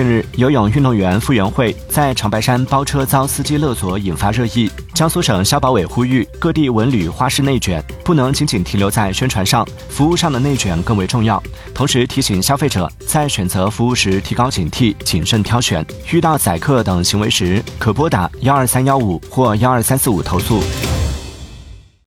近日游泳运动员傅园慧在长白山包车遭司机勒索引发热议江苏省消保委呼吁各地文旅花式内卷不能仅仅停留在宣传上。服务上的内卷更为重要同时提醒消费者在选择服务时提高警惕谨慎挑选。遇到宰客等行为时可拨打幺二三幺五或幺二三四五投诉。